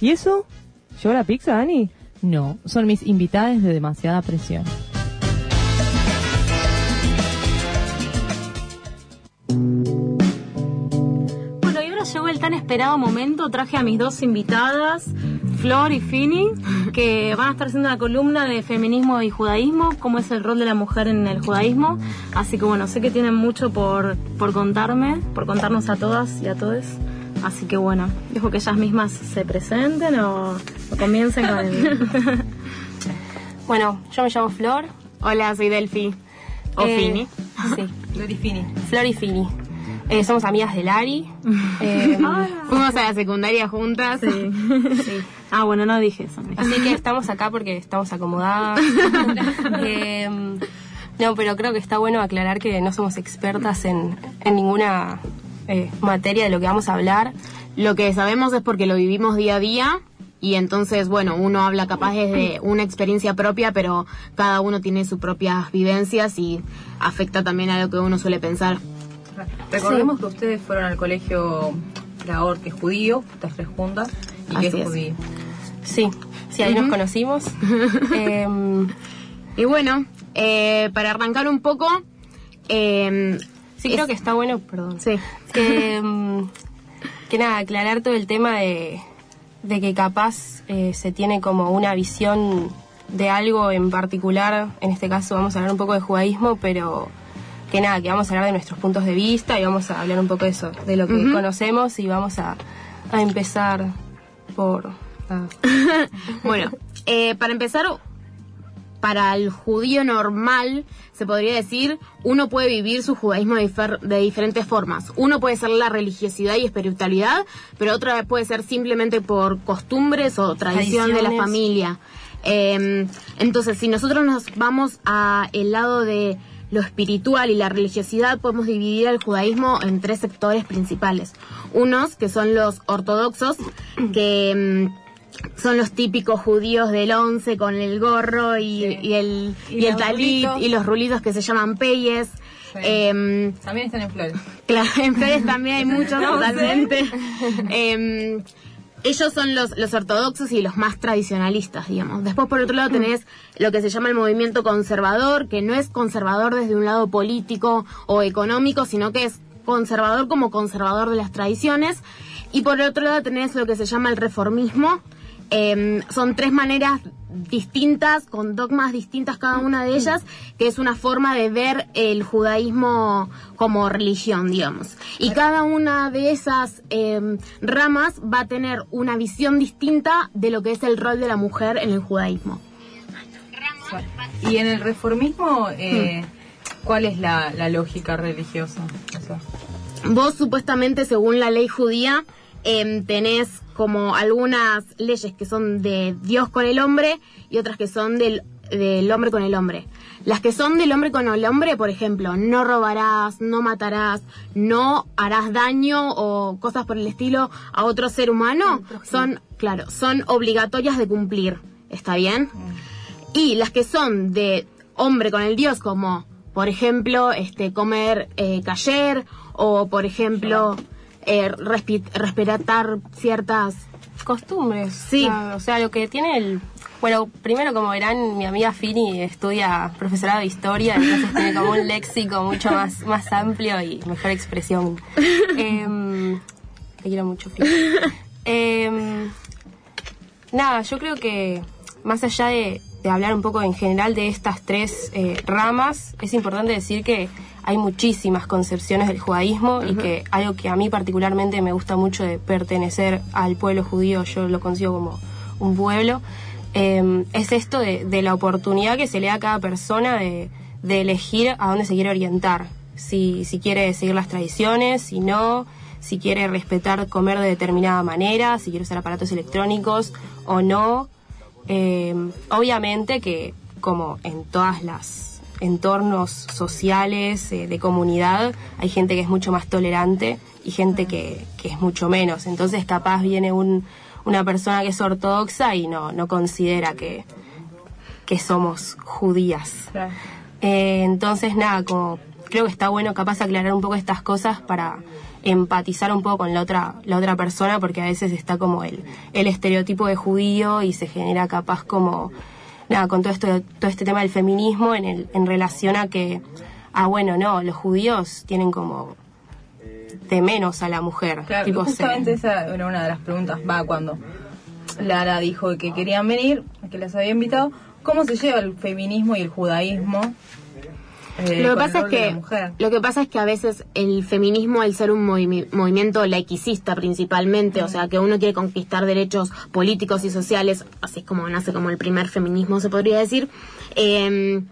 ¿Y eso? ¿Llevó la pizza, Dani? No, son mis invitadas de demasiada presión. Bueno, y ahora llegó el tan esperado momento. Traje a mis dos invitadas, Flor y Fini, que van a estar haciendo una columna de feminismo y judaísmo, cómo es el rol de la mujer en el judaísmo. Así que bueno, sé que tienen mucho por, por contarme, por contarnos a todas y a todos. Así que bueno, dejo que ellas mismas se presenten o, o comiencen con el... Bueno, yo me llamo Flor. Hola, soy Delphi. O Eh, Fini. Sí, Flor y Fini. Flor y Fini. Eh, somos amigas de Lari. Eh, Fuimos a la secundaria juntas. sí. Ah, bueno, no dije eso. Así que estamos acá porque estamos acomodadas. Eh, no, pero creo que está bueno aclarar que no somos expertas en, en ninguna eh, materia de lo que vamos a hablar. Lo que sabemos es porque lo vivimos día a día y entonces, bueno, uno habla capaz desde una experiencia propia, pero cada uno tiene sus propias vivencias y afecta también a lo que uno suele pensar. Recordemos que ustedes fueron al colegio que es judío, estas tres juntas, y que Así es es. judío. Sí, sí, ahí nos conocimos. Eh, Y bueno, eh, para arrancar un poco, eh, sí, creo que está bueno, perdón. sí, que, mm, que nada, aclarar todo el tema de, de que capaz eh, se tiene como una visión de algo en particular, en este caso vamos a hablar un poco de judaísmo, pero que nada, que vamos a hablar de nuestros puntos de vista y vamos a hablar un poco de eso, de lo que conocemos y vamos a, a empezar por... Bueno, eh, para empezar, para el judío normal, se podría decir, uno puede vivir su judaísmo de, difer- de diferentes formas. Uno puede ser la religiosidad y espiritualidad, pero otra puede ser simplemente por costumbres o tradición de la familia. Eh, entonces, si nosotros nos vamos a el lado de lo espiritual y la religiosidad, podemos dividir el judaísmo en tres sectores principales. Unos que son los ortodoxos, que mm, son los típicos judíos del once con el gorro y, y el, y el los talit rulitos. y los rulitos que se llaman peyes. Sí. Em, También están en flores. Claro, en Flores también hay muchos, totalmente. Em, ellos son los, los ortodoxos y los más tradicionalistas, digamos. Después, por otro lado, tenés lo que se llama el movimiento conservador, que no es conservador desde un lado político o económico, sino que es conservador como conservador de las tradiciones. Y por otro lado, tenés lo que se llama el reformismo. Em, son tres maneras distintas, con dogmas distintas cada una de ellas, que es una forma de ver el judaísmo como religión, digamos. Y cada una de esas em, ramas va a tener una visión distinta de lo que es el rol de la mujer en el judaísmo. Y en el reformismo, eh, ¿cuál es la, la lógica religiosa? O sea, Vos supuestamente, según la ley judía, em, tenés como algunas leyes que son de Dios con el hombre y otras que son del, del hombre con el hombre. Las que son del hombre con el hombre, por ejemplo, no robarás, no matarás, no harás daño o cosas por el estilo a otro ser humano, son, claro, son obligatorias de cumplir. ¿Está bien? Y las que son de hombre con el Dios, como por ejemplo este comer eh, cayer o por ejemplo eh, respi- respetar ciertas Costumbres. Sí. O sea, lo que tiene el... Bueno, primero como verán, mi amiga Fini estudia profesorado de historia, entonces tiene como un léxico mucho más, más amplio y mejor expresión. Em, te quiero mucho, Fini. Em, nada, yo creo que más allá de, de hablar un poco en general de estas tres eh, ramas, es importante decir que hay muchísimas concepciones del judaísmo y que algo que a mí particularmente me gusta mucho de pertenecer al pueblo judío, yo lo consigo como un pueblo, eh, es esto de, de la oportunidad que se le da a cada persona de, de elegir a dónde se quiere orientar. Si, si quiere seguir las tradiciones, si no, si quiere respetar comer de determinada manera, si quiere usar aparatos electrónicos o no. Eh, obviamente que como en todas las entornos sociales, eh, de comunidad, hay gente que es mucho más tolerante y gente que, que es mucho menos. Entonces capaz viene un, una persona que es ortodoxa y no, no considera que, que somos judías. Eh, entonces, nada, como creo que está bueno capaz aclarar un poco estas cosas para empatizar un poco con la otra, la otra persona, porque a veces está como el, el estereotipo de judío y se genera capaz como, nada, con todo esto, todo este tema del feminismo en, el, en relación a que, ah, bueno, no, los judíos tienen como de menos a la mujer. Claro, tipo, se- justamente esa era una de las preguntas. Va, cuando Lara dijo que querían venir, que las había invitado, ¿cómo se lleva el feminismo y el judaísmo? Eh, Lo que pasa es que lo que pasa es que a veces el feminismo al ser un movi- movimiento laicista principalmente, o sea, que uno quiere conquistar derechos políticos y sociales, así es como nace como el primer feminismo se podría decir. eh,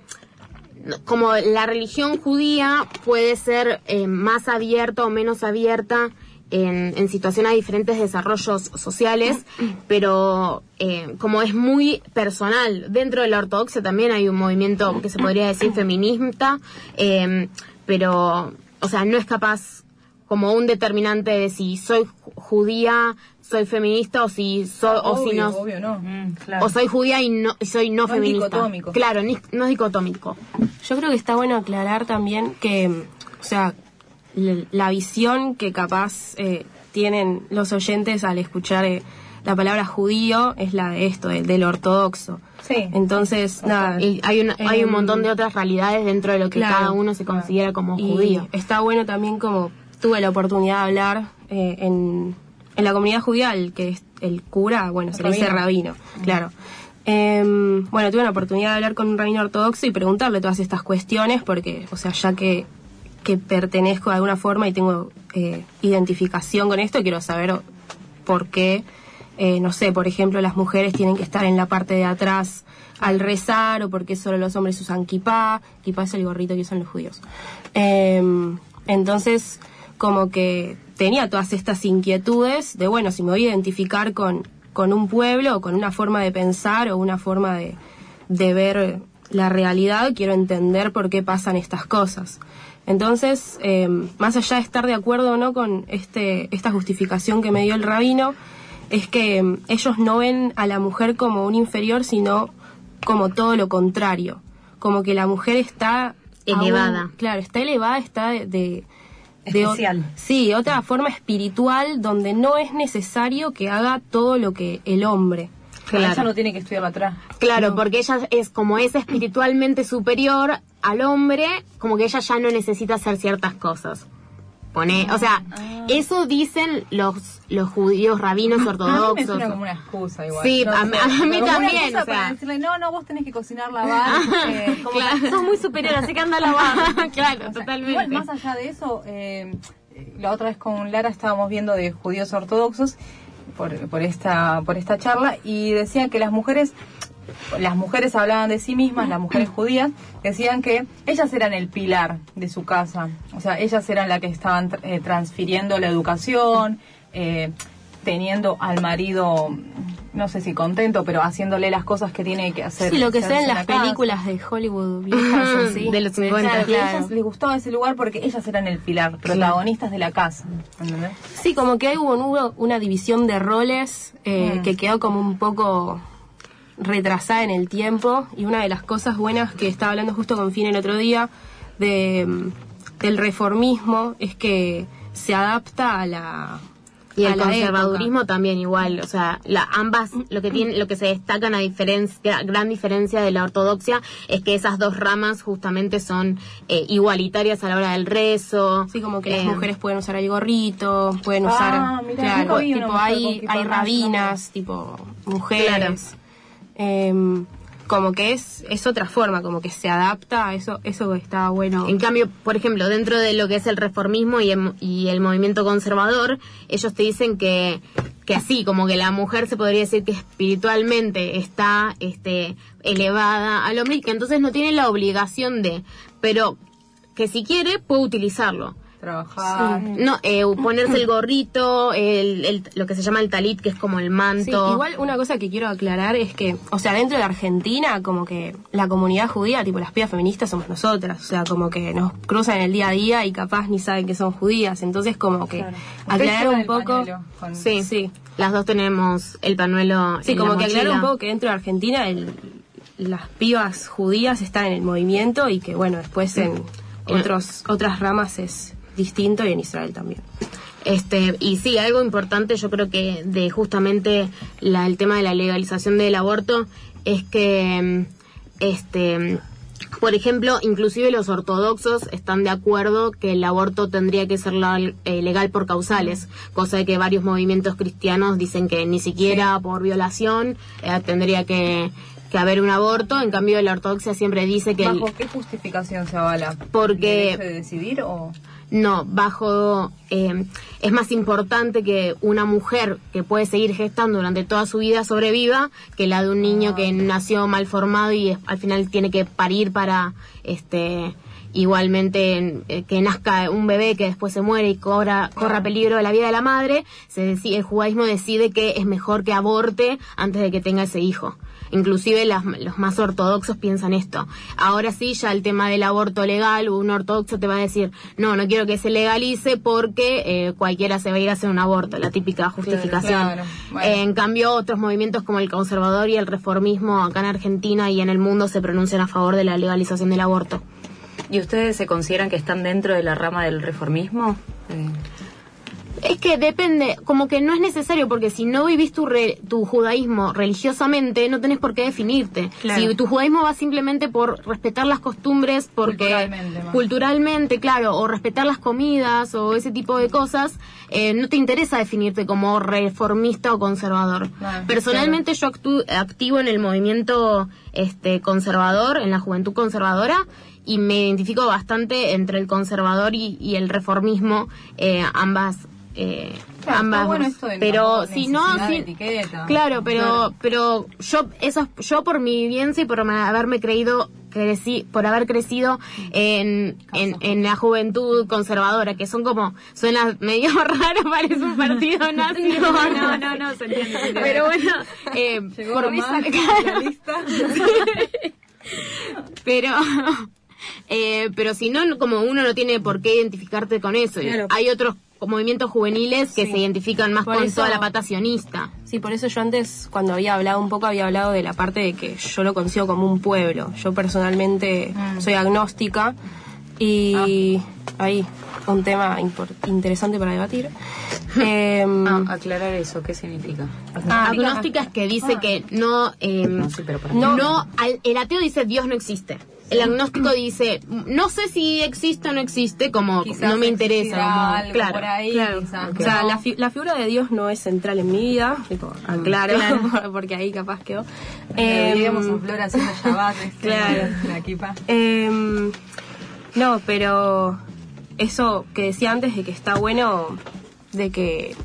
como la religión judía puede ser eh, más abierta o menos abierta en, en situación a diferentes desarrollos sociales, pero eh, como es muy personal, dentro de la ortodoxia también hay un movimiento que se podría decir feminista, eh, pero, o sea, no es capaz como un determinante de si soy ju- judía, soy feminista o si soy o si no obvio no. Mm, claro. o soy judía y no y soy no, No es feminista. dicotómico. Claro, ni- no es dicotómico. Yo creo que está bueno aclarar también que, o sea, la visión que capaz eh, tienen los oyentes al escuchar eh, la palabra judío es la de esto, del, del ortodoxo. Sí. Entonces, nada. Y hay, una- hay un em, montón de otras realidades dentro de lo que claro, cada uno se considera como y judío. está bueno también como tuve la oportunidad de hablar eh, en, en la comunidad judía, el que es el cura, bueno, se le dice rabino, claro. Em, bueno, tuve la oportunidad de hablar con un rabino ortodoxo y preguntarle todas estas cuestiones porque, o sea, ya que, que pertenezco de alguna forma y tengo eh, identificación con esto, quiero saber por qué, eh, no sé, por ejemplo, las mujeres tienen que estar en la parte de atrás al rezar o por qué solo los hombres usan kipá, kipá es el gorrito que usan los judíos. Em, entonces, como que tenía todas estas inquietudes de, bueno, si me voy a identificar con, con un pueblo o con una forma de pensar o una forma de, de ver la realidad, quiero entender por qué pasan estas cosas. Entonces, eh, más allá de estar de acuerdo o no con este, esta justificación que me dio el rabino, es que eh, ellos no ven a la mujer como un inferior, sino como todo lo contrario. Como que la mujer está... Elevada. aún- claro, está elevada, está de... de Especial. sí, de otra forma espiritual donde no es necesario que haga todo lo que el hombre. Claro. Ella no tiene que estudiar atrás. Claro, porque ella es como es espiritualmente superior al hombre, como que ella ya no necesita hacer ciertas cosas. Pone, o sea, Ah. eso dicen los los judíos rabinos A mí me ortodoxos. suena como una excusa igual. Sí, No a- a mí también, o sea. para decirle, no, no, vos tenés que cocinar, lavar. eh, como- Sos muy superior, así que anda a lavar. claro, O sea, totalmente. Igual, más allá de eso, eh, la otra vez con Lara estábamos viendo de judíos ortodoxos por, por esta por esta charla y decían que las mujeres las mujeres hablaban de sí mismas, las mujeres judías, decían que ellas eran el pilar de su casa, o sea, ellas eran las que estaban eh, transfiriendo la educación, eh, teniendo al marido, no sé si contento, pero haciéndole las cosas que tiene que hacer. Sí, lo que se ve en las casa. películas de Hollywood viejas, así. De los 50. Claro, y a ellas les gustaba ese lugar porque ellas eran el pilar, protagonistas de la casa. ¿entendés? Sí, como que hubo, hubo una división de roles eh, Mm. que quedó como un poco retrasada en el tiempo y una de las cosas buenas que estaba hablando justo con Finn el otro día de, mm, del reformismo es que se adapta a la Y el conservadurismo época. también igual, o sea, la, ambas lo que tiene, lo que se destacan a diferencia, gran diferencia de la ortodoxia es que esas dos ramas justamente son eh, igualitarias a la hora del rezo. Sí, como que eh, las mujeres pueden usar el gorrito, pueden Ah, usar, mirá, claro, tipo hay, hay rabinas, tipo mujeres, Em, como que es, es otra forma, como que se adapta a eso, eso está bueno. En cambio, por ejemplo, dentro de lo que es el reformismo y el, y el movimiento conservador, ellos te dicen que, que así, como que la mujer se podría decir que espiritualmente está este, elevada al hombre y que entonces no tiene la obligación de, pero que si quiere puede utilizarlo. Trabajar. No, eh, ponerse el gorrito, el, el- lo que se llama el talit, que es como el Sí, manto. igual una cosa que quiero aclarar es que, o sea, dentro de Argentina, como que la comunidad judía, tipo las pibas feministas somos nosotras, o sea, como que nos cruzan en el día a día y capaz ni saben que son judías, entonces como que Claro. aclarar un poco... con- Sí, Sí. Las dos tenemos el pañuelo. Sí, en como la que aclarar un poco que dentro de Argentina el- las pibas judías están en el movimiento y que, bueno, después en otros, otras ramas es distinto y en Israel también. Este, y sí, algo importante yo creo que de justamente la, el tema de la legalización del aborto es que mm, este por ejemplo, inclusive los ortodoxos están de acuerdo que el aborto tendría que ser la- eh, legal por causales, cosa de que varios movimientos cristianos dicen que ni siquiera por violación eh, tendría que, que haber un aborto. En cambio, la ortodoxia siempre dice que el- ¿Bajo qué justificación se avala? Porque- ¿El derecho de decidir o...? No, bajo eh, es más importante que una mujer que puede seguir gestando durante toda su vida sobreviva que la de un niño que nació mal formado y es- al final tiene que parir para este igualmente eh, que nazca un bebé que después se muere y corra, corra peligro de la vida de la madre, se decide, el judaísmo decide que es mejor que aborte antes de que tenga ese hijo. Inclusive las- los más ortodoxos piensan esto. Ahora sí, ya el tema del aborto legal, un ortodoxo te va a decir, no, no quiero que se legalice porque eh, cualquiera se va a ir a hacer un aborto, la típica justificación. claro. Bueno. Eh, en cambio, otros movimientos como el conservador y el reformismo acá en Argentina y en el mundo se pronuncian a favor de la legalización del aborto. ¿Y ustedes se consideran que están dentro de la rama del reformismo? Eh, Es que depende, como que no es necesario, porque si no vivís tu, re- tu judaísmo religiosamente, no tenés por qué definirte. Claro. Si tu judaísmo va simplemente por respetar las costumbres, porque Culturalmente, claro, o respetar las comidas o ese tipo de cosas, eh, no te interesa definirte como reformista o conservador. Claro, Personalmente yo actu- activo en el movimiento este conservador, en la juventud conservadora, y me identifico bastante entre el conservador y, y el reformismo, eh, ambas. Eh, Claro, ambas bueno pero si no sí- etiqueta. claro pero Claro. pero yo eso yo por mi vivencia y por haberme creído crecí por haber crecido en, en, en la juventud conservadora que son como suena medio raro parece un partido nazi No, no, no, no, se entiende, se entiende. pero bueno eh, Llegó por la lista. pero eh, pero si no como uno no tiene por qué identificarte con eso Claro. hay otros movimientos juveniles que Sí. se identifican más Por con eso- toda la pata sionista Sí, por eso yo antes, cuando había hablado un poco, había hablado de la parte de que yo lo consigo como un pueblo. Yo personalmente Mm. soy agnóstica y ahí un tema interesante para debatir. Em, ah, aclarar eso, ¿qué significa? Ah, agnóstica es que dice que no eh, No, sí, pero para no, al- el ateo dice Dios no existe el agnóstico dice no sé si existe o no existe como Quizás no me interesa existirá como- algo claro por ahí, Claro. quizás, O sea, no. la, fi- la figura de Dios no es central en mi vida. Tipo, aclaro, porque ahí capaz quedó. Eh, Em, en Flor haciendo Shabbat. Claro. La equipa. Em, no, pero eso que decía antes de que está bueno de que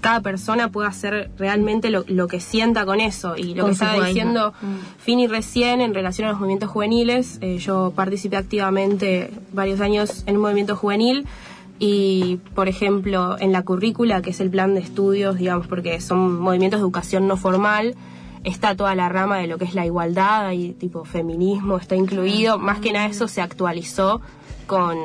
cada persona pueda hacer realmente lo, lo que sienta con eso. Y lo Con que estaba diciendo Fini recién en relación a los movimientos juveniles eh, yo participé activamente varios años en un movimiento juvenil y por ejemplo en la currícula que es el plan de estudios digamos porque son movimientos de educación no formal está toda la rama de lo que es la igualdad y tipo feminismo está incluido. Más que nada eso se actualizó con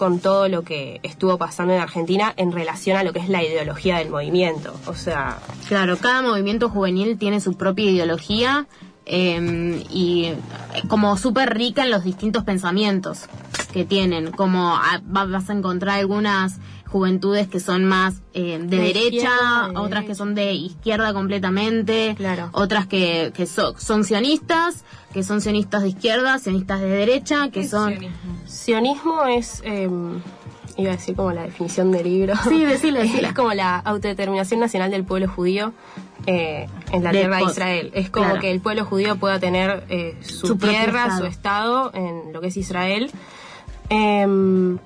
con todo lo que estuvo pasando en Argentina en relación a lo que es la ideología del movimiento. O sea, Claro, cada movimiento juvenil tiene su propia ideología eh, y como súper rica en los distintos pensamientos que tienen. Como ah, va- vas a encontrar algunas juventudes que son más eh, de, De derecha, de otras que son de izquierda completamente, Claro. otras que, que so- son sionistas, que son sionistas de izquierda, sionistas de derecha, que ¿Qué es son... sionismo? sionismo es, eh, iba a decir como la definición del libro. Sí, decile, decile. Es como la autodeterminación nacional del pueblo judío eh, en la tierra de Israel. Es como claro. que el pueblo judío pueda tener eh, su, tierra, estado. su estado en lo que es Israel. Em,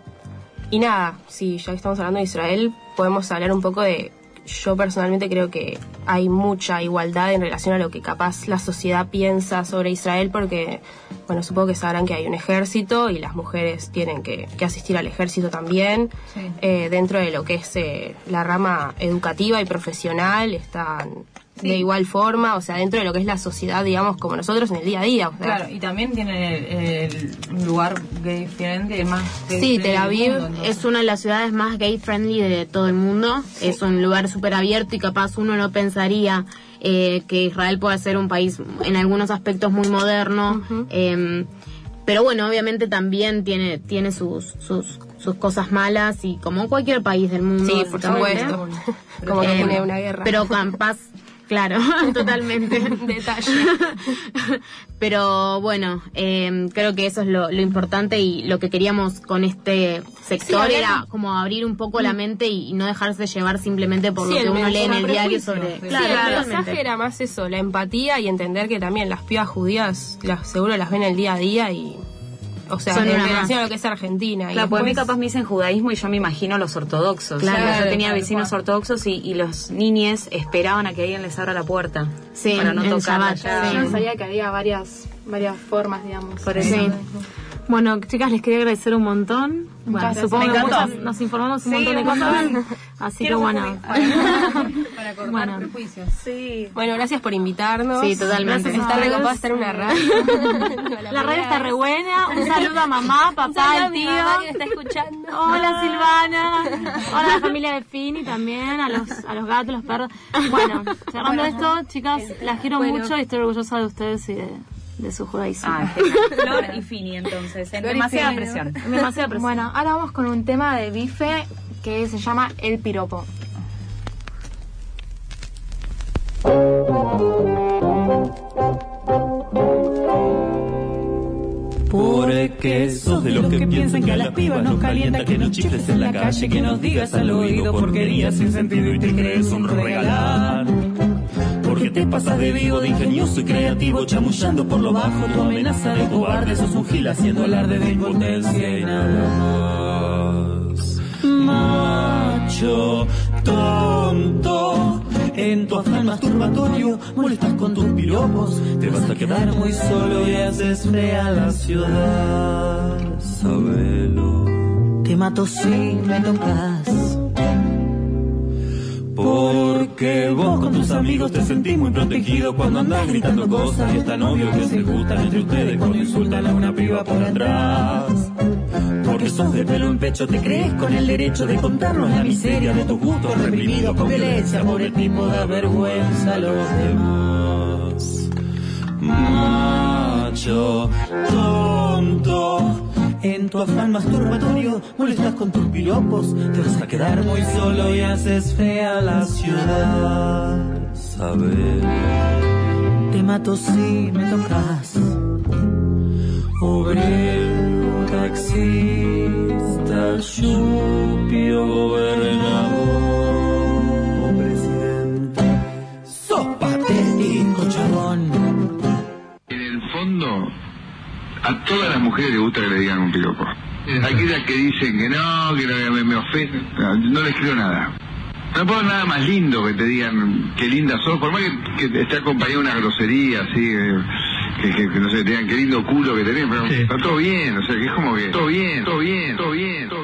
y nada, si ya que estamos hablando de Israel, podemos hablar un poco de... Yo personalmente creo que hay mucha igualdad en relación a lo que capaz la sociedad piensa sobre Israel, porque, bueno, supongo que sabrán que hay un ejército y las mujeres tienen que, que asistir al ejército también. Sí. Eh, dentro de lo que es eh, la rama educativa y profesional están Sí. de igual forma, o sea, dentro de lo que es la sociedad, digamos, como nosotros en el día a día. o sea, Claro, y también tienen el, el lugar gay friendly, más gay Sí, Tel Aviv mundo. Es una de las ciudades más gay friendly de todo el mundo. Es un lugar súper abierto y capaz uno no pensaría eh, que Israel pueda ser un país en algunos aspectos muy moderno. Eh, pero bueno, obviamente también tiene, tiene sus, sus, sus cosas malas y como cualquier país del mundo. Sí, por supuesto. Como que Eh, tiene una guerra. Pero con paz, claro, totalmente. Detalle. Pero bueno, eh, creo que eso es lo, lo importante y lo que queríamos con este sector Sí, era como abrir un poco la mente y, y no dejarse llevar simplemente por Sí, lo que uno lee en el diario sobre... sí. Claro, el mensaje era más eso, la empatía y entender que también las pibas judías las, seguro las ven el día a día y. O sea, Son en una relación a lo que es Argentina. y Claro, porque a mí después- capaz me dicen judaísmo y yo me imagino los ortodoxos. Claro, yo tenía claro, vecinos claro. ortodoxos y, y los niñes esperaban a que alguien les abra la puerta. Sí, para no tocar sí. Yo sabía que había varias varias formas, digamos. Por eso. Sí. Bueno, chicas, les quería agradecer un montón. Bueno, supongo que nos informamos un Sí, montón de cosas. Así que bueno. Para cortar Bueno. prejuicios. Sí. Bueno, gracias por invitarnos. Sí, totalmente. Gracias, está recopada estar en una radio. La radio está re buena. Un saludo a mamá, papá, saludo a el mi tío. mamá que está escuchando. Hola Silvana. Hola a la familia de Fini también, a los, a los gatos, los perros. Bueno, cerrando esto, chicas, las quiero Bueno. mucho y estoy orgullosa de ustedes y de, de su judaísmo. Ah. Flor y Fini, entonces. En demasiada presión. Demasiada presión. Bueno, ahora vamos con un tema de bife que se llama El Piropo. Porque sos de los que piensan que a las pibas nos calienta que nos chifles en la calle, que nos digas al oído porquerías sin sentido y te crees un regalar. Porque te pasas de vivo, de ingenioso y creativo, chamullando por lo bajo, tu amenaza de cobarde, sos un gil haciendo alarde de impotencia y nada más. Macho, tonto, en tu afán masturbatorio molestas con tus piropos, te vas a quedar muy solo y haces fea la ciudad. Sabelo. Te mato si me tocas. Porque vos con tus amigos te sentís muy protegido cuando andás gritando cosas y es tan obvio que se gustan entre ustedes cuando insultan a una piba por atrás. Porque sos de pelo en pecho, te crees con el derecho de contarnos la miseria de tus gustos reprimidos con violencia, pobre tipo da vergüenza a los demás. Macho, tonto, en tu afán masturbatorio molestas con tus piropos, te vas a quedar muy solo y haces fea la ciudad. Saber, te mato si me tocas. Obrero, taxista, chupio, gobernador a todas las mujeres les gusta que le digan un piropo. Aquellas que dicen que no, que no, me, me ofenden, no, no les creo nada. No puedo nada más lindo que te digan qué linda sos, por más que, que esté acompañado de una grosería, así, que, que, que no sé, te digan qué lindo culo que tenés, pero está todo bien, o sea, que es como que todo bien, todo bien, todo bien, todo bien.